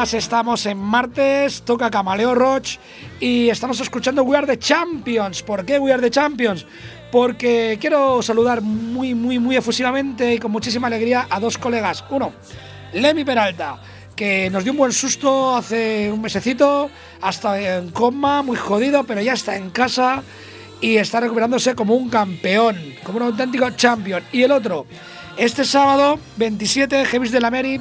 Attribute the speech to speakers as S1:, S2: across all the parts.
S1: Estamos en martes, toca Camaleo Roach y estamos escuchando We Are the Champions. ¿Por qué We Are the Champions? Porque quiero saludar muy, muy, muy efusivamente y con muchísima alegría a dos colegas. Uno, Lemmy Peralta, que nos dio un buen susto hace un mesecito, hasta en coma, muy jodido, pero ya está en casa y está recuperándose como un campeón, como un auténtico champion. Y el otro, este sábado 27, Heavis de la Mary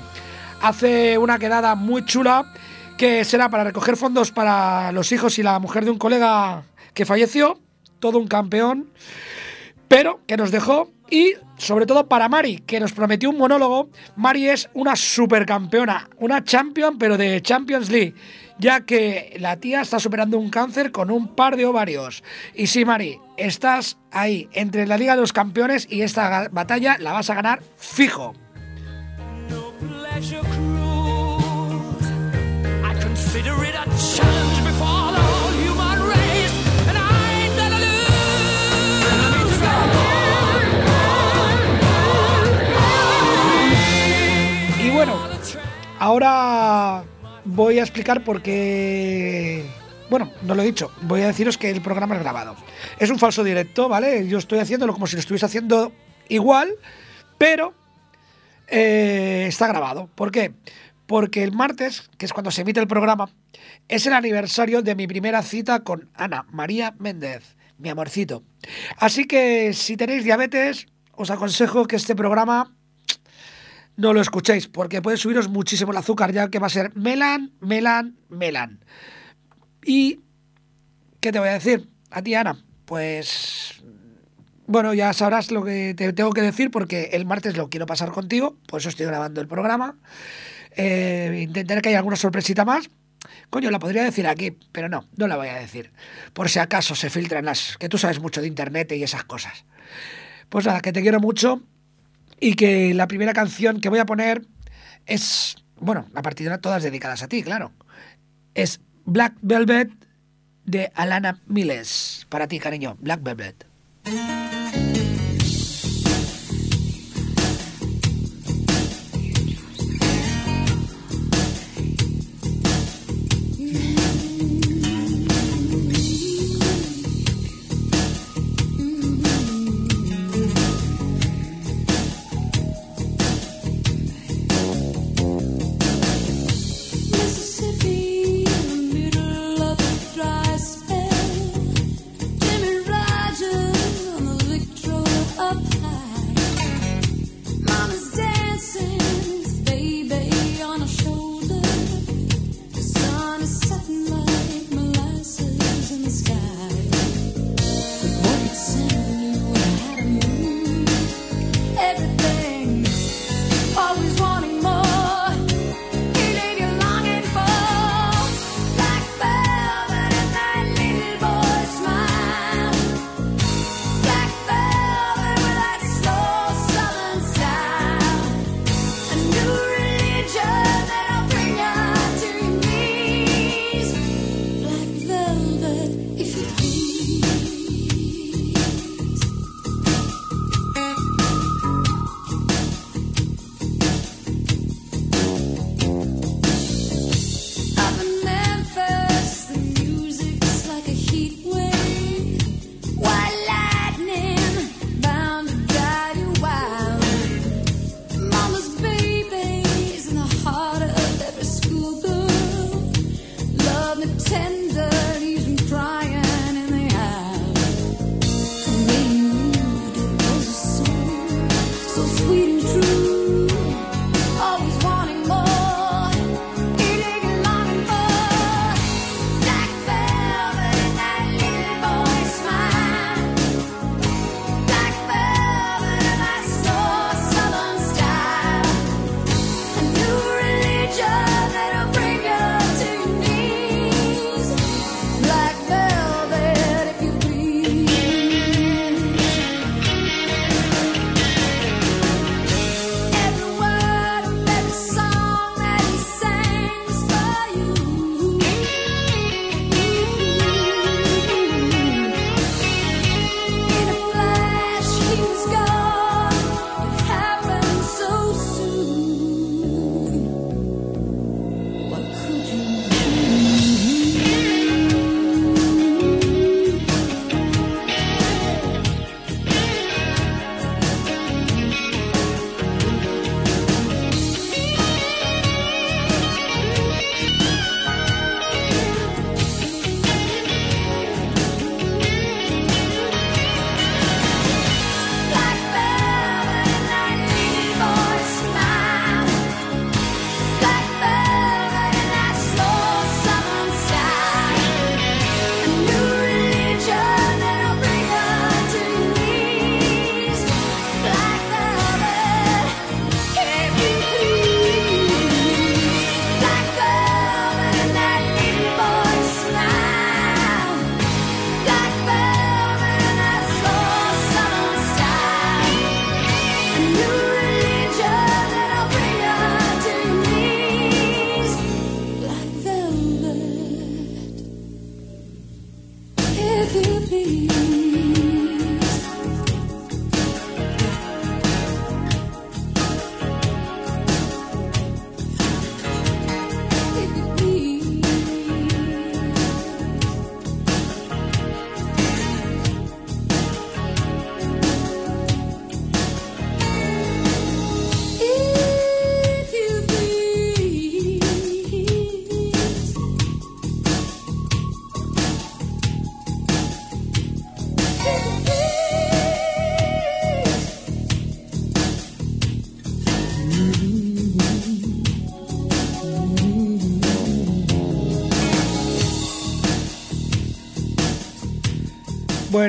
S1: hace una quedada muy chula que será para recoger fondos para los hijos y la mujer de un colega que falleció, todo un campeón, pero que nos dejó y sobre todo para Mari, que nos prometió un monólogo. Mari es una supercampeona, una champion, pero de Champions League, ya que la tía está superando un cáncer con un par de ovarios. Y sí, Mari, estás ahí, entre la Liga de los Campeones y esta batalla la vas a ganar fijo. Y bueno, ahora voy a explicar por qué. Bueno, no lo he dicho. Voy a deciros que el programa es grabado. Es un falso directo, ¿vale? Yo estoy haciéndolo como si lo estuviese haciendo igual, pero eh, está grabado. ¿Por qué? Porque el martes, que es cuando se emite el programa, es el aniversario de mi primera cita con Ana María Méndez, mi amorcito. Así que si tenéis diabetes, os aconsejo que este programa no lo escuchéis, porque puede subiros muchísimo el azúcar, ya que va a ser melan, melan, melan. Y, ¿qué te voy a decir? A ti, Ana, pues... Bueno, ya sabrás lo que te tengo que decir, porque el martes lo quiero pasar contigo, por eso estoy grabando el programa. Eh, intentaré que haya alguna sorpresita más. Coño, la podría decir aquí, pero no, no la voy a decir. Por si acaso se filtran las... que tú sabes mucho de internet y esas cosas. Pues nada, que te quiero mucho y que la primera canción que voy a poner es, bueno, a partir de ahora todas dedicadas a ti, claro. Es Black Velvet de Alana Miles. Para ti, cariño, Black Velvet.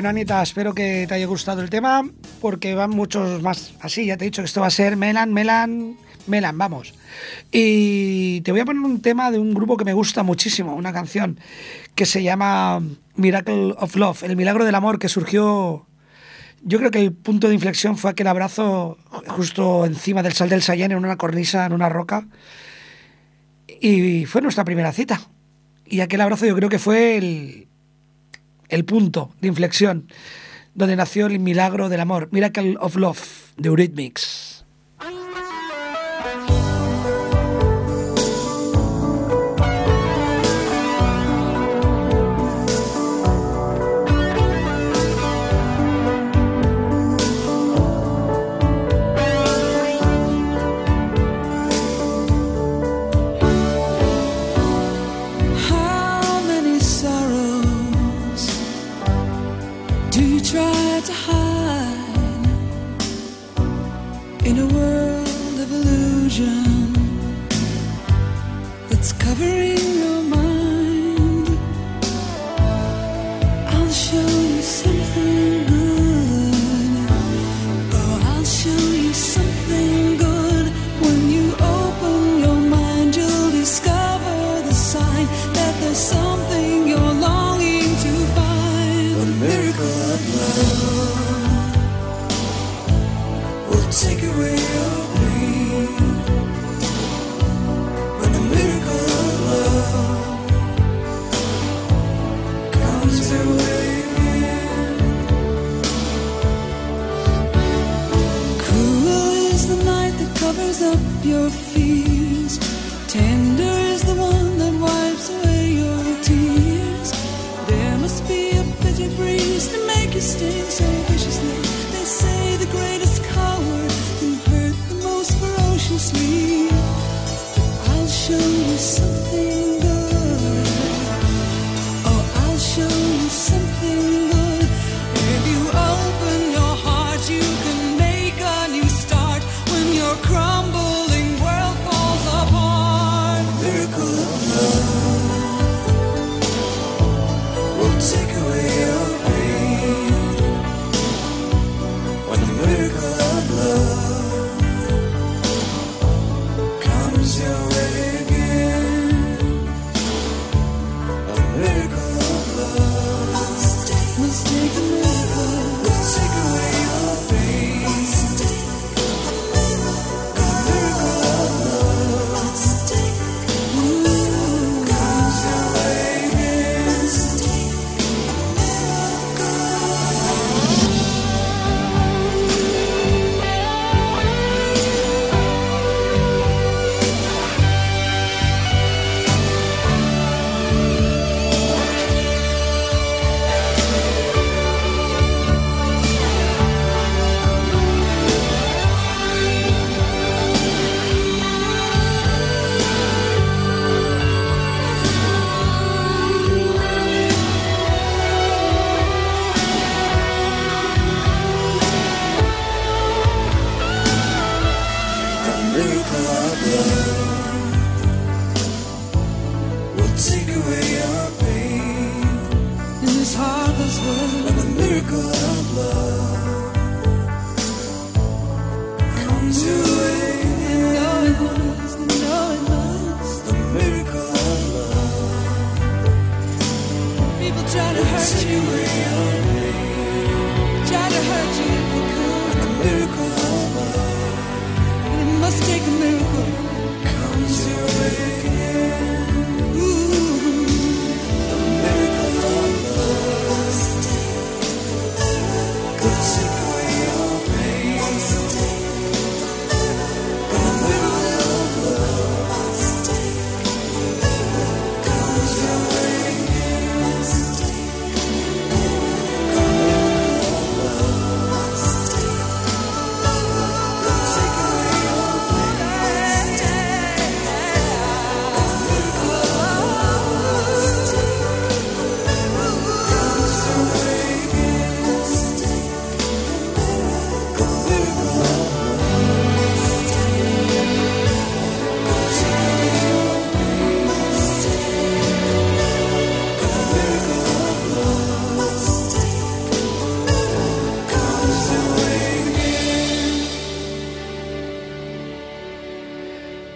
S2: Bueno, Anita, espero que te haya gustado el tema, porque van muchos más así. Ya te he dicho que esto va a ser Melan, Melan, Melan, vamos. Y te voy a poner un tema de un grupo que me gusta muchísimo, una canción que se llama Miracle of Love, el milagro del amor que surgió. Yo creo que el punto de inflexión fue aquel abrazo justo encima del sal del Sayén, en una cornisa, en una roca. Y fue nuestra primera cita. Y aquel abrazo yo creo que fue el, el punto de inflexión donde nació el milagro del amor, Miracle of Love, de Eurythmics.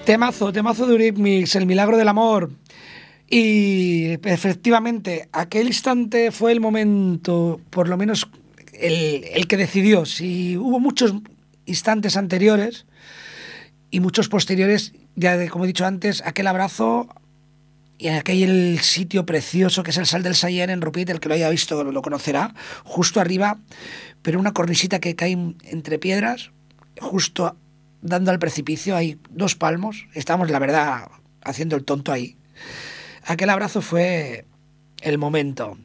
S3: Temazo, temazo de Eurythmics, El Milagro del Amor. Y efectivamente, aquel instante fue el momento, por lo menos el, que decidió. Si hubo muchos instantes anteriores y muchos posteriores, ya de, como he dicho antes, aquel abrazo y aquel sitio precioso que es el Sal del Sayer en Rupit, el que lo haya visto lo conocerá, justo arriba, pero una cornisita que cae entre piedras, justo dando al precipicio, hay dos palmos, estamos la verdad haciendo el tonto ahí. Aquel abrazo fue el momento.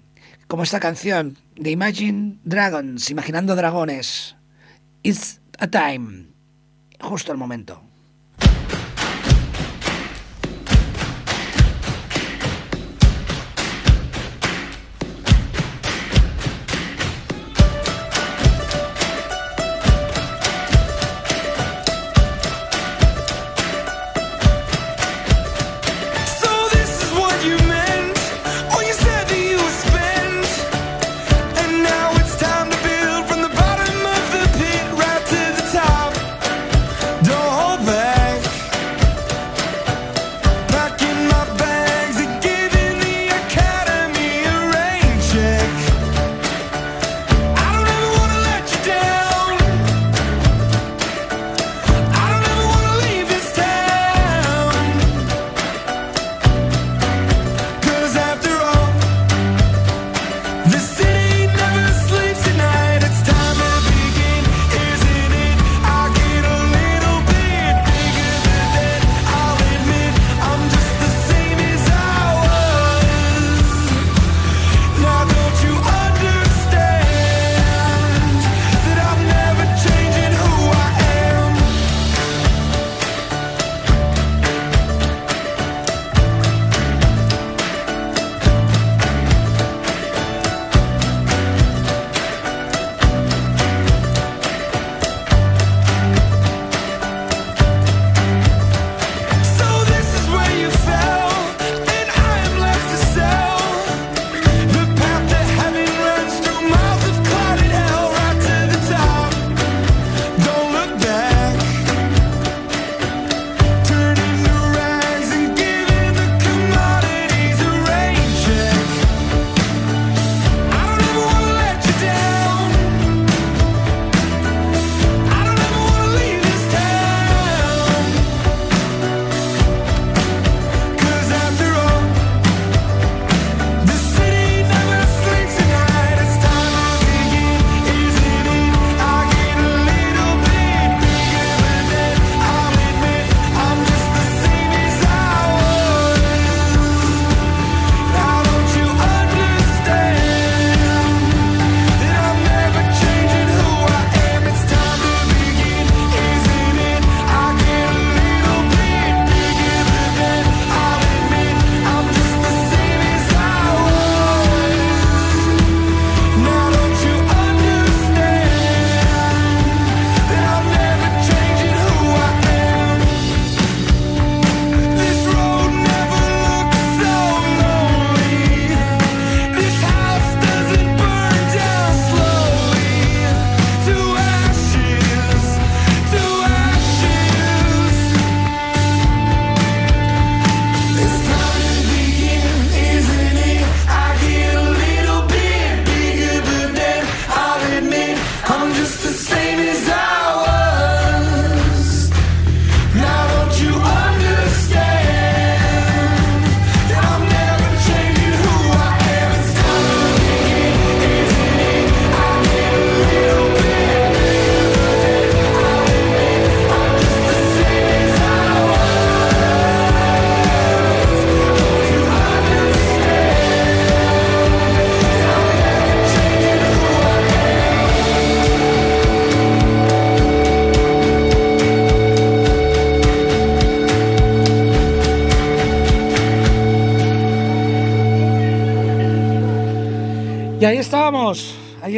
S3: Como esta canción de Imagine Dragons, Imaginando Dragones. It's a time. Justo el momento.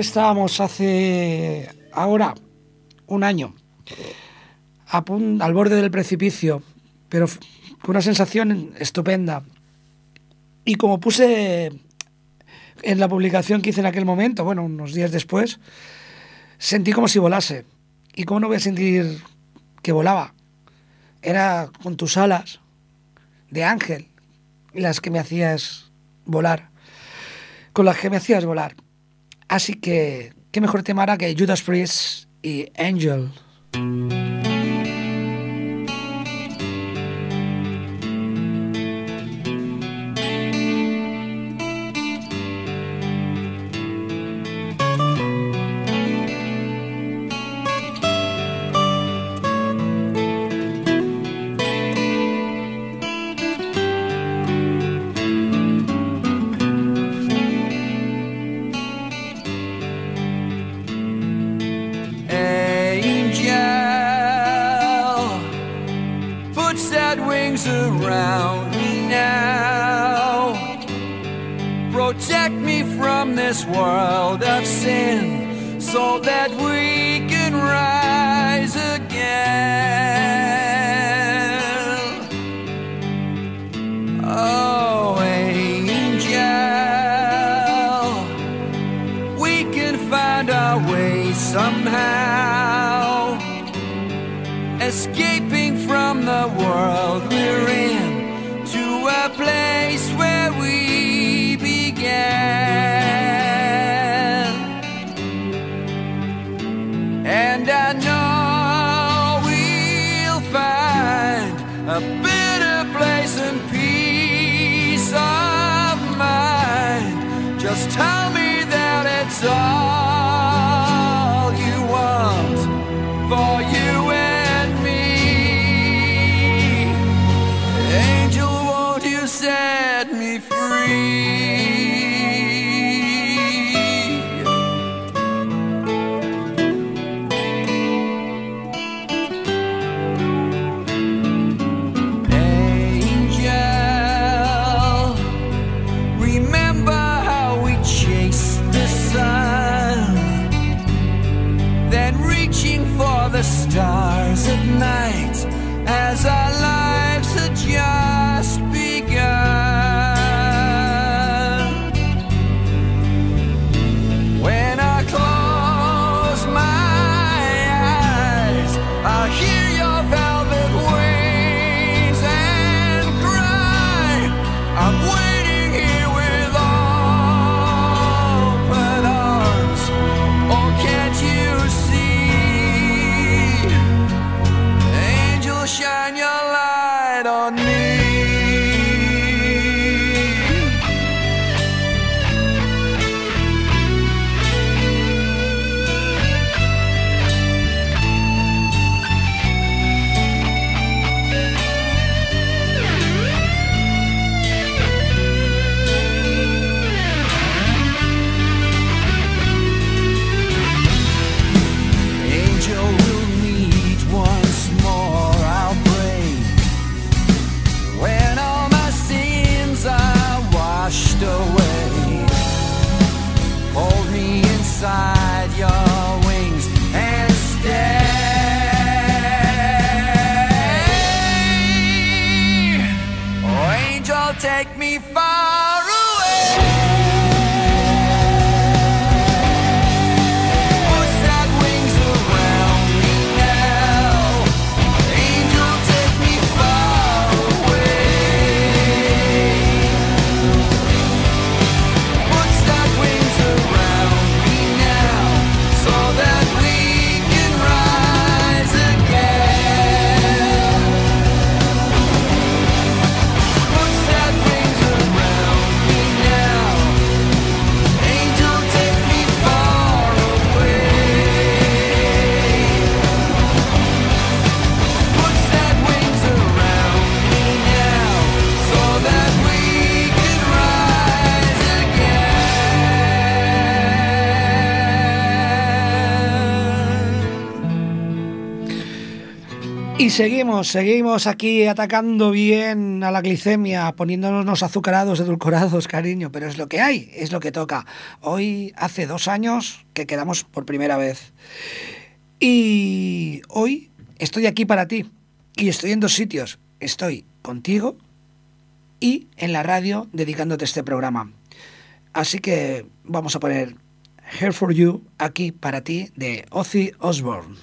S3: Estábamos, hace ahora un año, al borde del precipicio, pero con una sensación estupenda. Y como puse en la publicación que hice en aquel momento, bueno, unos días después, sentí como si volase. ¿Y cómo no voy a sentir que volaba?
S4: era con tus alas de ángel las que me hacías volar, con las que me hacías volar. Así que, ¿qué mejor tema hará que Judas Priest y Angel? take me far. Seguimos, seguimos aquí atacando bien a la glicemia, poniéndonos azucarados, edulcorados, cariño, pero es lo que hay, es lo que toca. Hoy hace dos años que quedamos por primera vez. Y hoy estoy aquí para ti. Y estoy en dos sitios. Estoy contigo y en la radio dedicándote este programa. Así que vamos a poner Here for You aquí para ti de Ozzy Osbourne.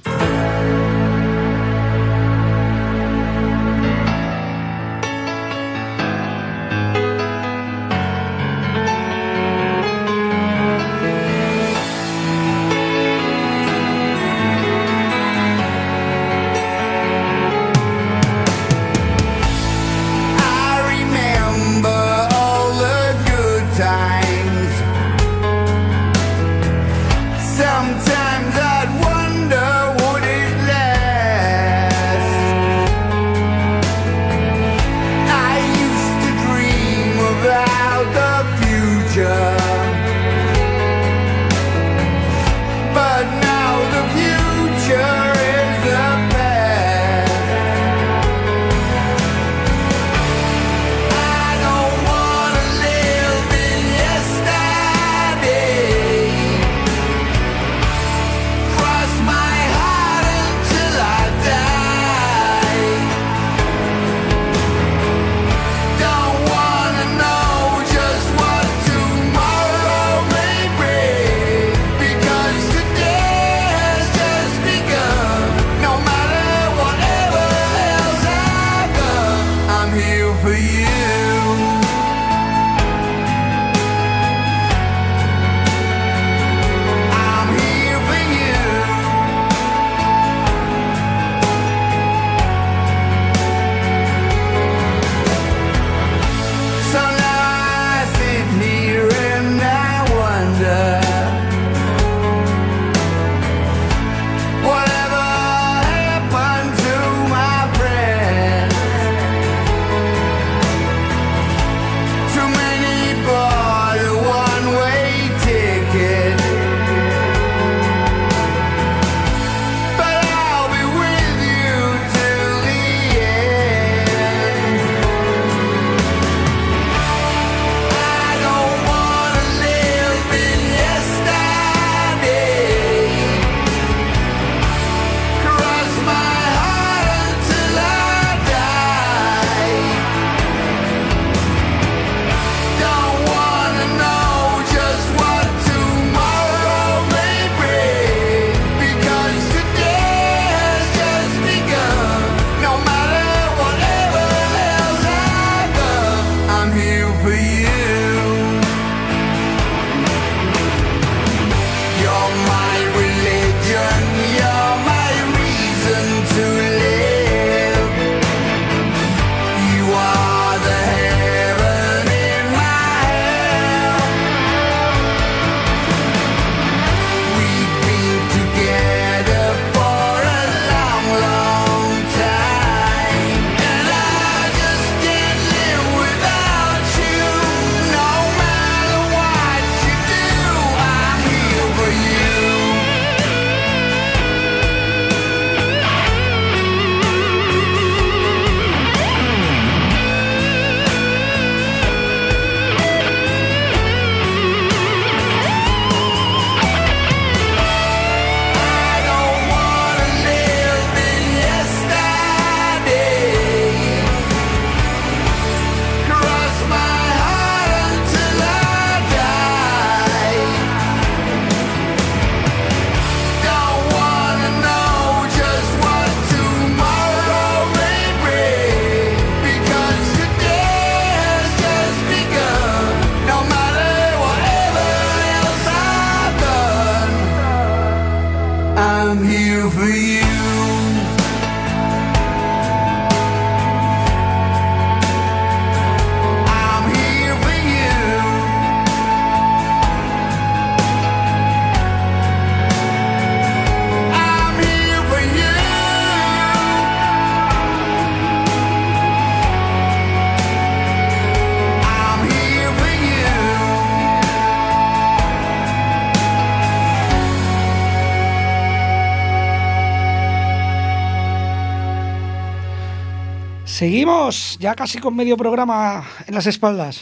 S5: Seguimos ya casi con medio programa en las espaldas.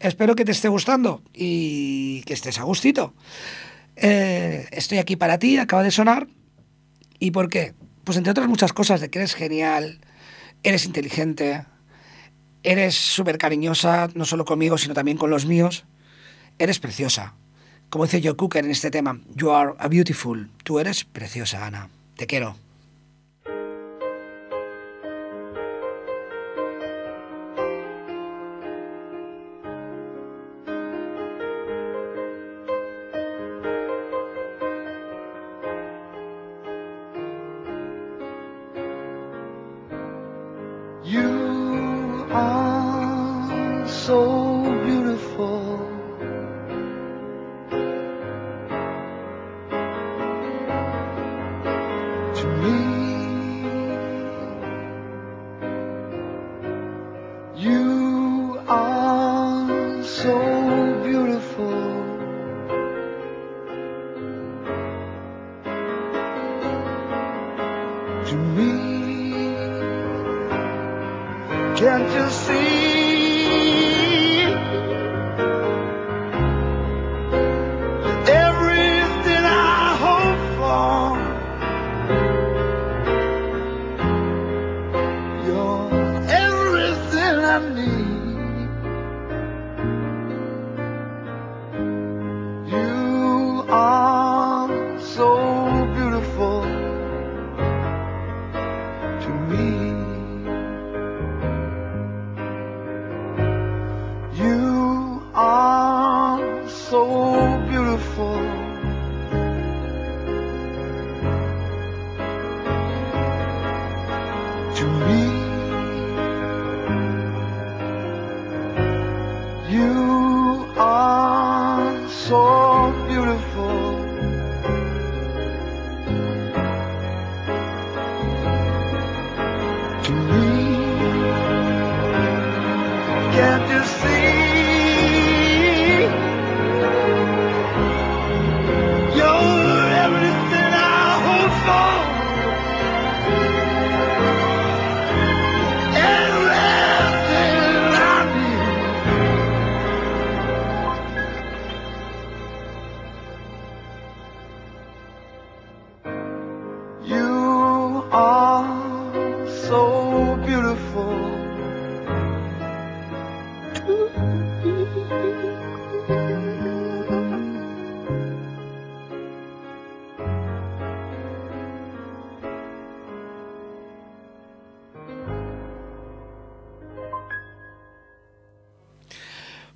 S5: Espero que te esté gustando y que estés a gustito. Eh, estoy aquí para ti, acaba de sonar. ¿Y por qué? Pues entre otras muchas cosas, de que eres genial, eres inteligente, eres súper cariñosa, no solo conmigo, sino también con los míos. Eres preciosa. Como dice Joe Cooker en este tema, You are a beautiful. Tú eres preciosa, Ana. Te quiero.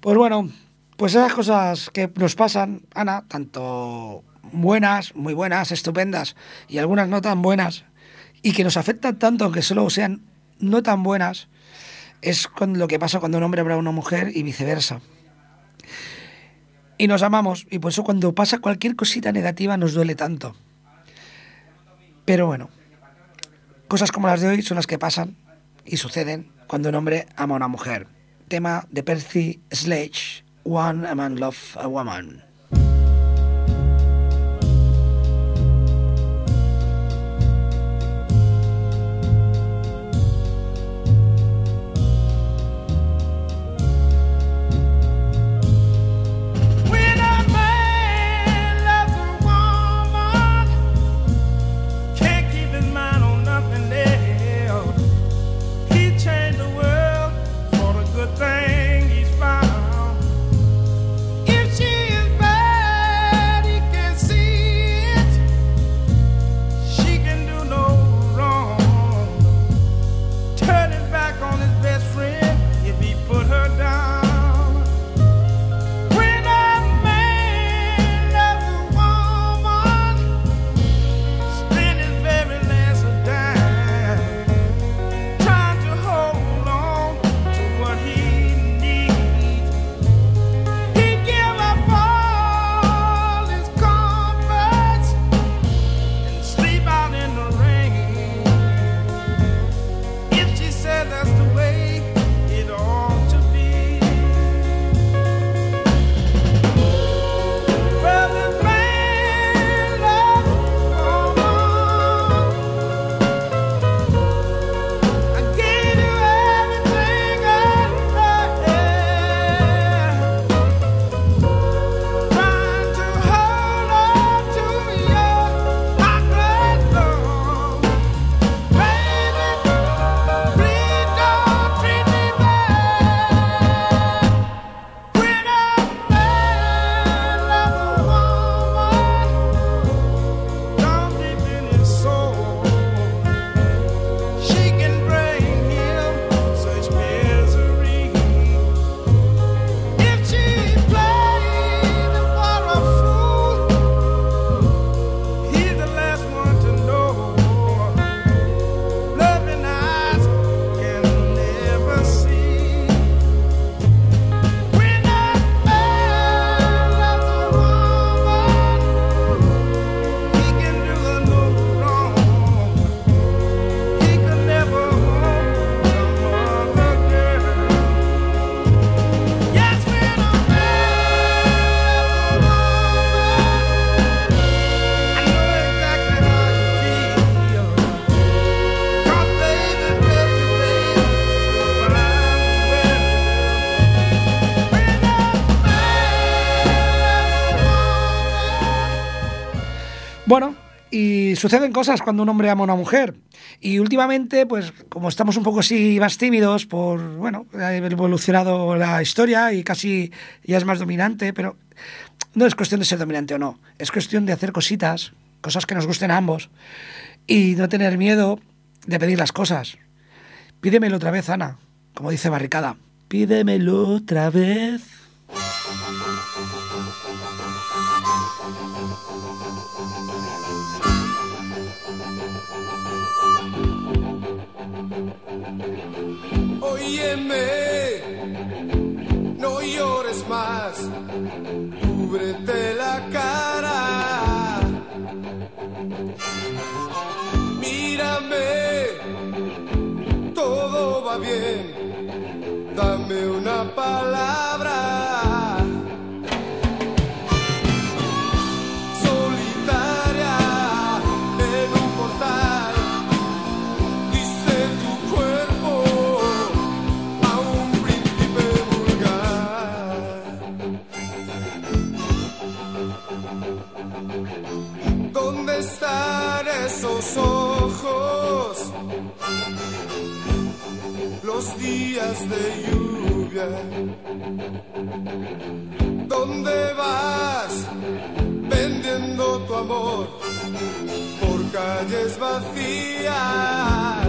S5: Pues bueno, pues esas cosas que nos pasan, Ana, tanto buenas, muy buenas, estupendas, y algunas no tan buenas, y que nos afectan tanto, aunque solo sean no tan buenas, es con lo que pasa cuando un hombre habla a una mujer y viceversa. Y nos amamos, y por eso cuando pasa cualquier cosita negativa nos duele tanto. Pero bueno, cosas como las de hoy son las que pasan y suceden cuando un hombre ama a una mujer. Tema de Percy Sledge, One a Man Love a Woman.
S1: Bueno, y suceden cosas cuando un hombre ama a una mujer. Y últimamente, pues como estamos un poco así más tímidos por, bueno, ha evolucionado la historia y casi ya es más dominante, pero no es cuestión de ser dominante o no, es cuestión de hacer cositas, cosas que nos gusten a ambos y no tener miedo de pedir las cosas. Pídemelo otra vez, Ana, como dice Barricada. Pídemelo otra vez.
S3: Dame una palabra. Solitaria Los días de lluvia. ¿Dónde vas vendiendo tu amor por calles vacías?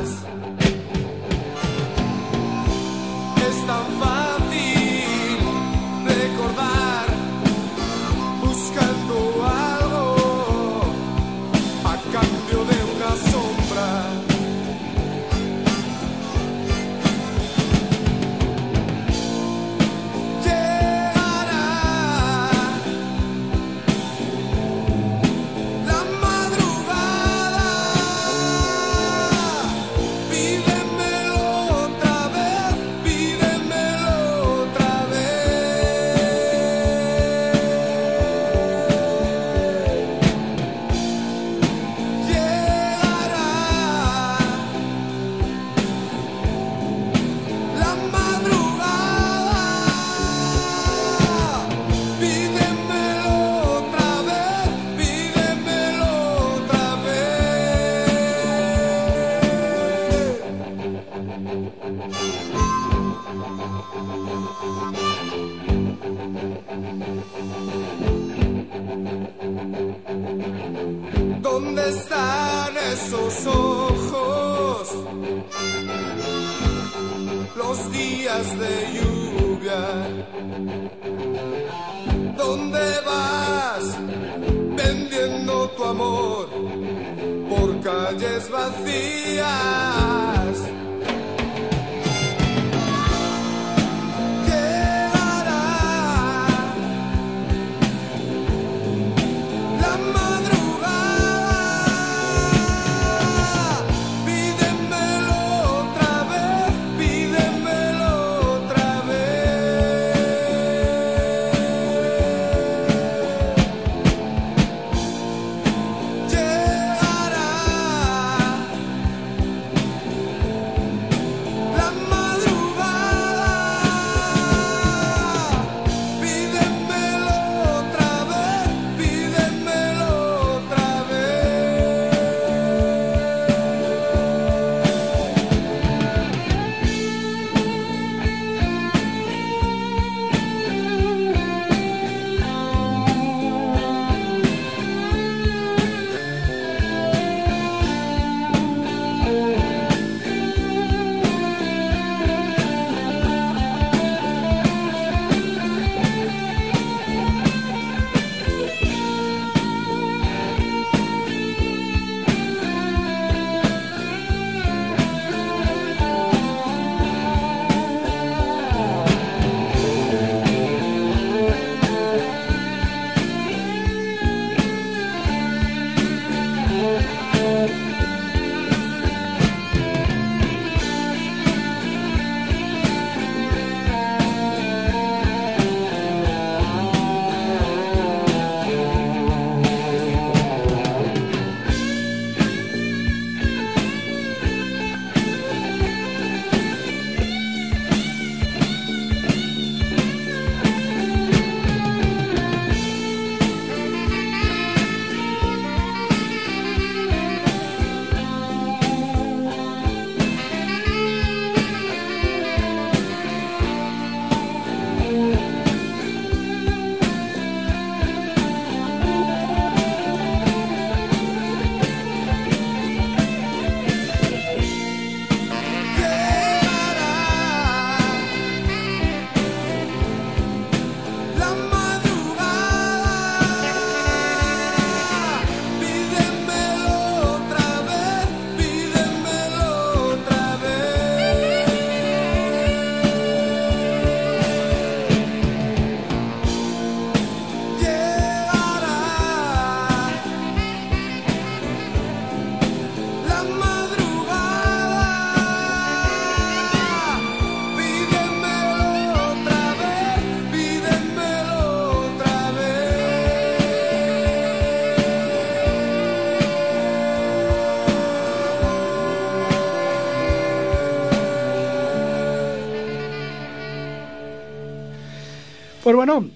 S2: Pues bueno,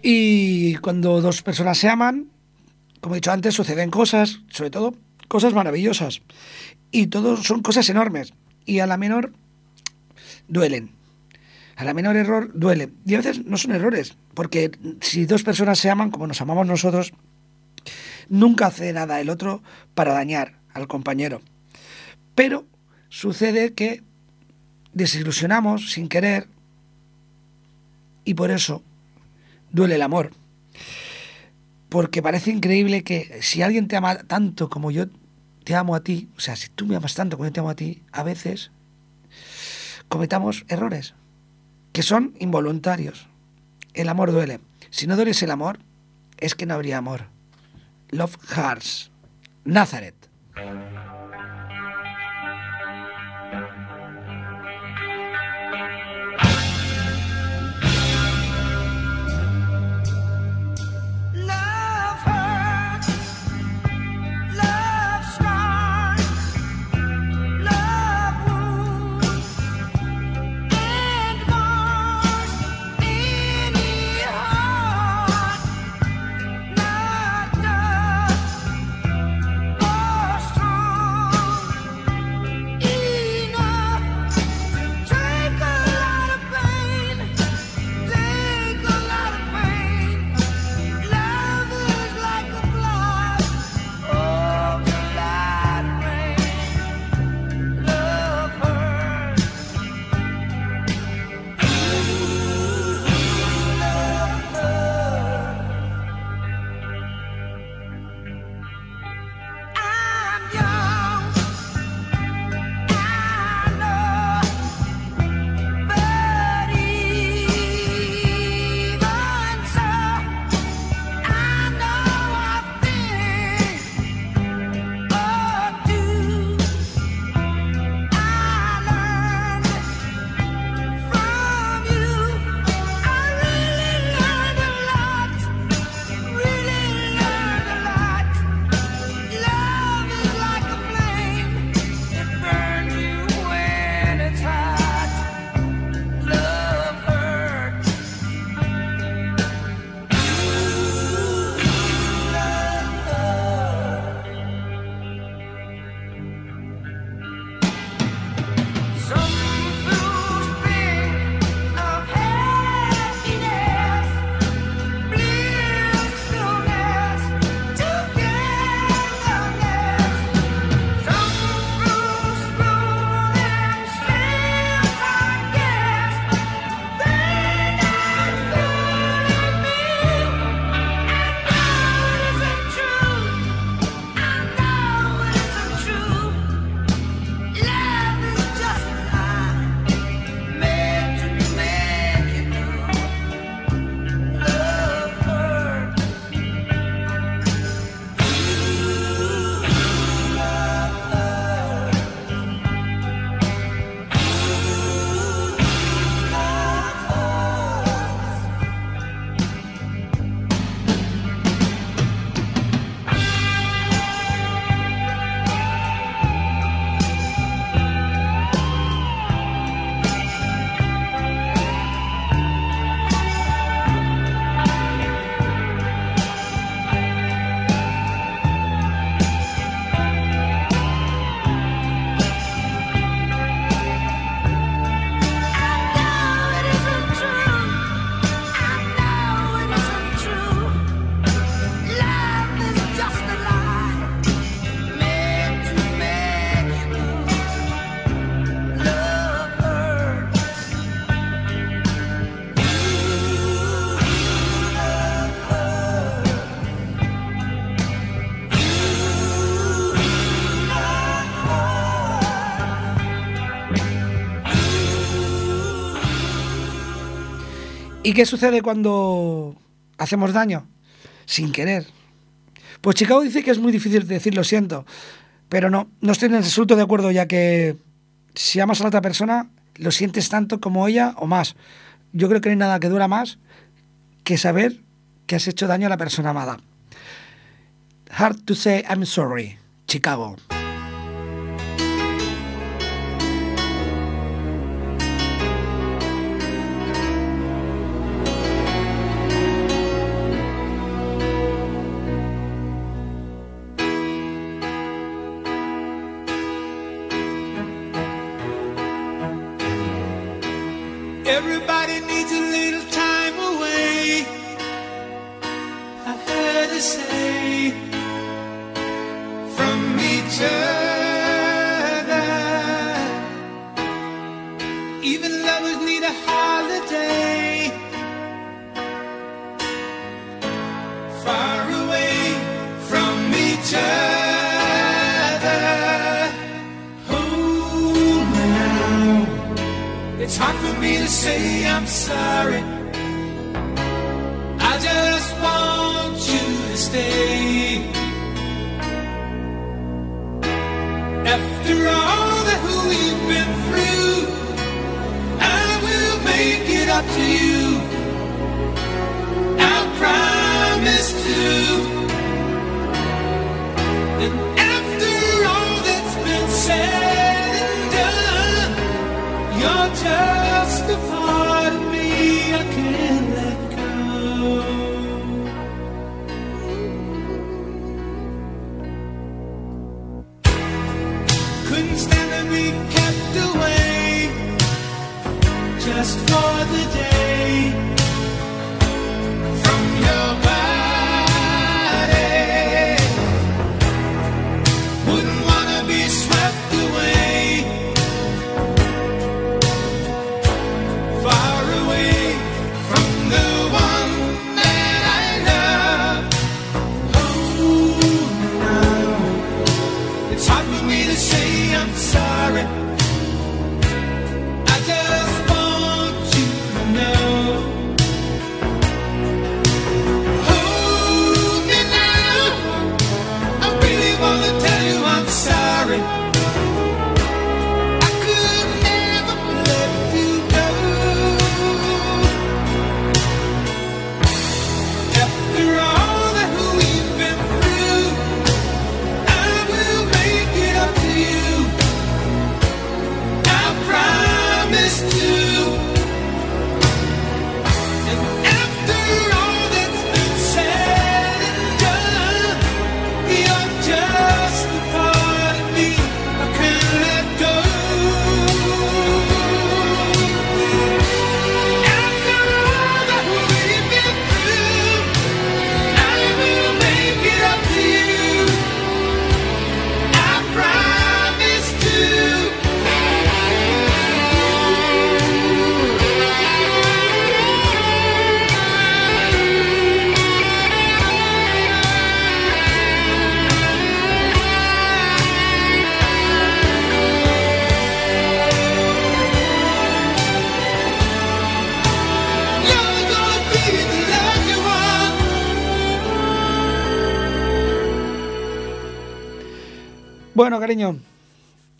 S2: y cuando dos personas se aman, como he dicho antes, suceden cosas, sobre todo cosas maravillosas. Y todo son cosas enormes. Y a la menor duelen. A la menor error duele. Y a veces no son errores, porque si dos personas se aman como nos amamos nosotros, nunca hace nada el otro para dañar al compañero. Pero sucede que desilusionamos sin querer y por eso duele el amor. Porque parece increíble que si alguien te ama tanto como yo te amo a ti, o sea, si tú me amas tanto como yo te amo a ti, a veces cometamos errores que son involuntarios. El amor duele. Si no duele el amor, es que no habría amor. Love Hearts. Nazareth. ¿Y qué sucede cuando hacemos daño? Sin querer. Pues Chicago dice que es muy difícil decir lo siento, pero no, no estoy en absoluto de acuerdo, ya que si amas a la otra persona, lo sientes tanto como ella o más. Yo creo que no hay nada que dura más que saber que has hecho daño a la persona amada. Hard to say I'm sorry, Chicago.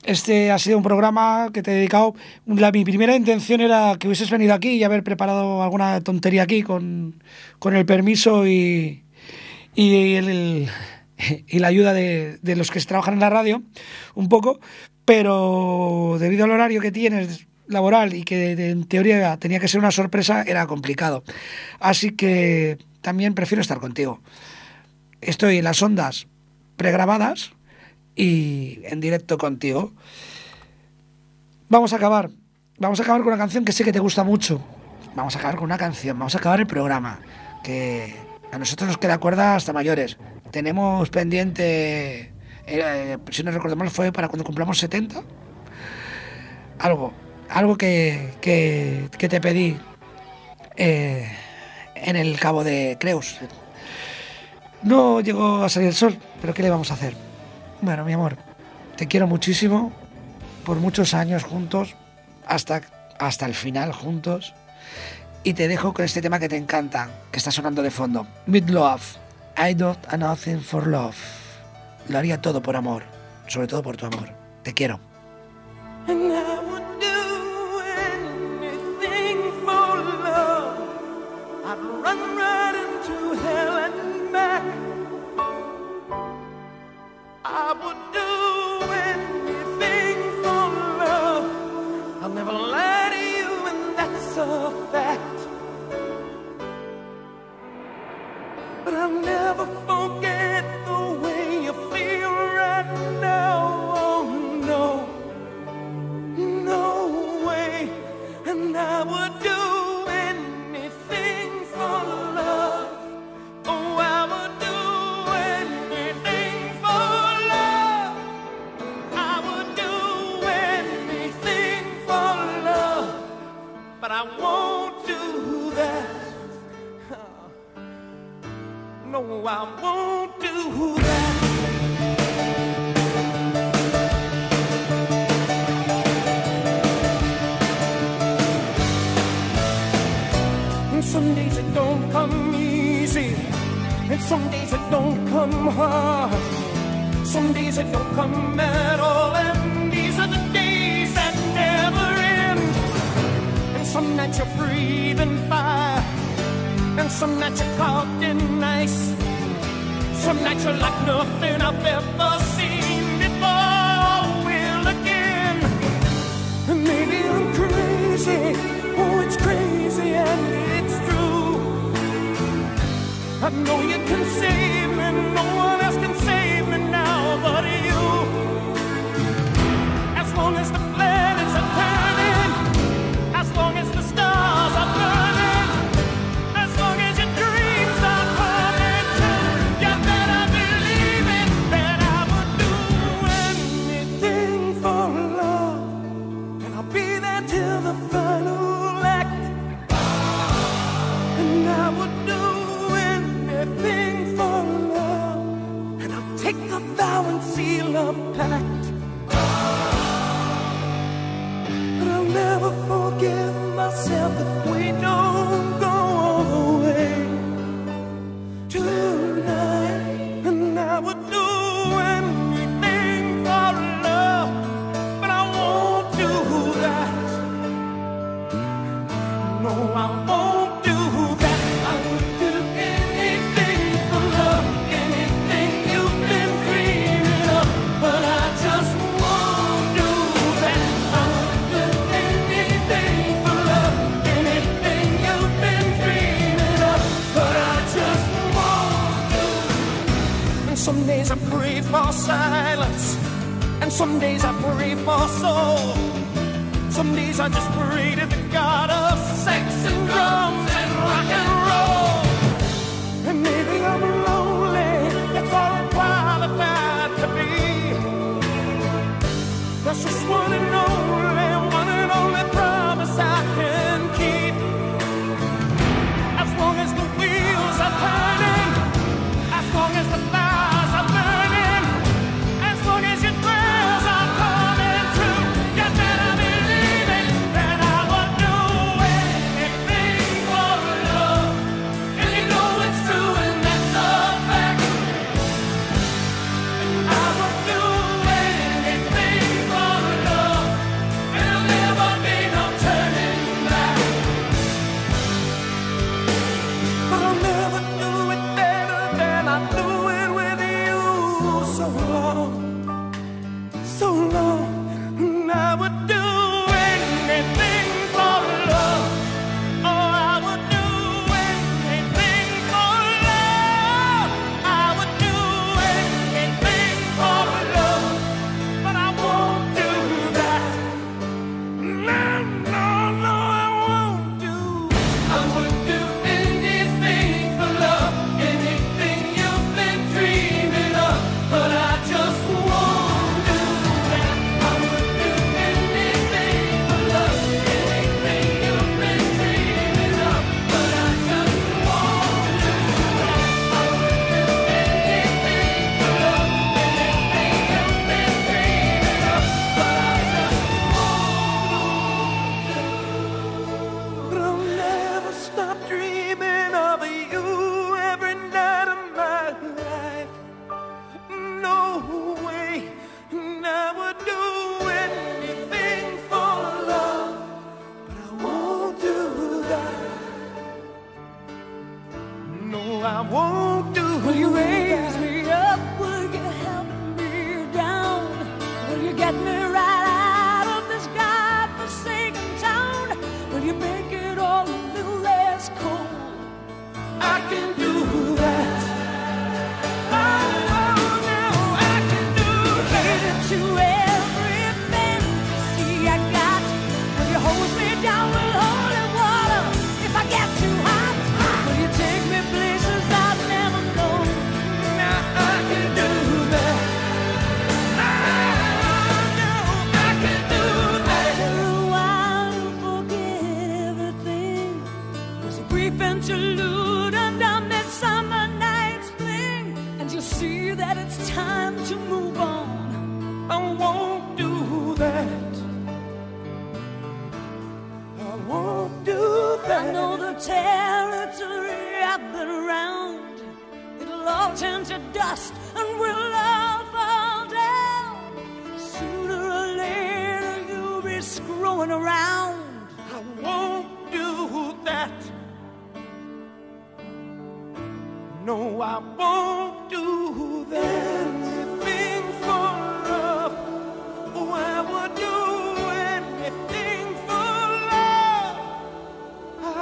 S1: Este ha sido un programa que te he dedicado. Mi primera intención era que hubieses venido aquí y haber preparado alguna tontería aquí con, con el permiso y, y, el- y la ayuda de, de los que trabajan en la radio, un poco, pero debido al horario que tienes laboral y que en teoría tenía que ser una sorpresa, era complicado. Así que también prefiero estar contigo. Estoy en las ondas pregrabadas y en directo contigo. Vamos a acabar. Vamos a acabar con una canción que sé que te gusta mucho. Vamos a acabar con una canción. Vamos a acabar el programa. Que a nosotros nos queda cuerda hasta mayores. Tenemos pendiente. eh, si no recuerdo mal, fue para cuando cumplamos 70. Algo. Algo que, que, te pedí eh, en el cabo de Creus. No llegó a salir el sol, pero ¿qué le vamos a hacer? Bueno, mi amor, te quiero muchísimo, por muchos años juntos, hasta, hasta el final juntos, y te dejo con este tema que te encanta, que está sonando de fondo. With Love, I a nothing for love. Lo haría todo por amor, sobre todo por tu amor. Te quiero.
S6: Do Some days it don't come hard, some days it don't come at all. And these are the days that never end. And some nights you're breathing fire, and some nights you're caught in ice. Some nights you're like nothing I've ever seen before. Will again, and maybe I'm crazy. Oh, it's crazy and I know you can save me, no one sadness. territory I've been around. It'll all turn to dust and
S2: we'll all fall down. Sooner or later you'll
S6: be screwing around. I won't do that. No, I won't do that. Anything for love. Oh, I would do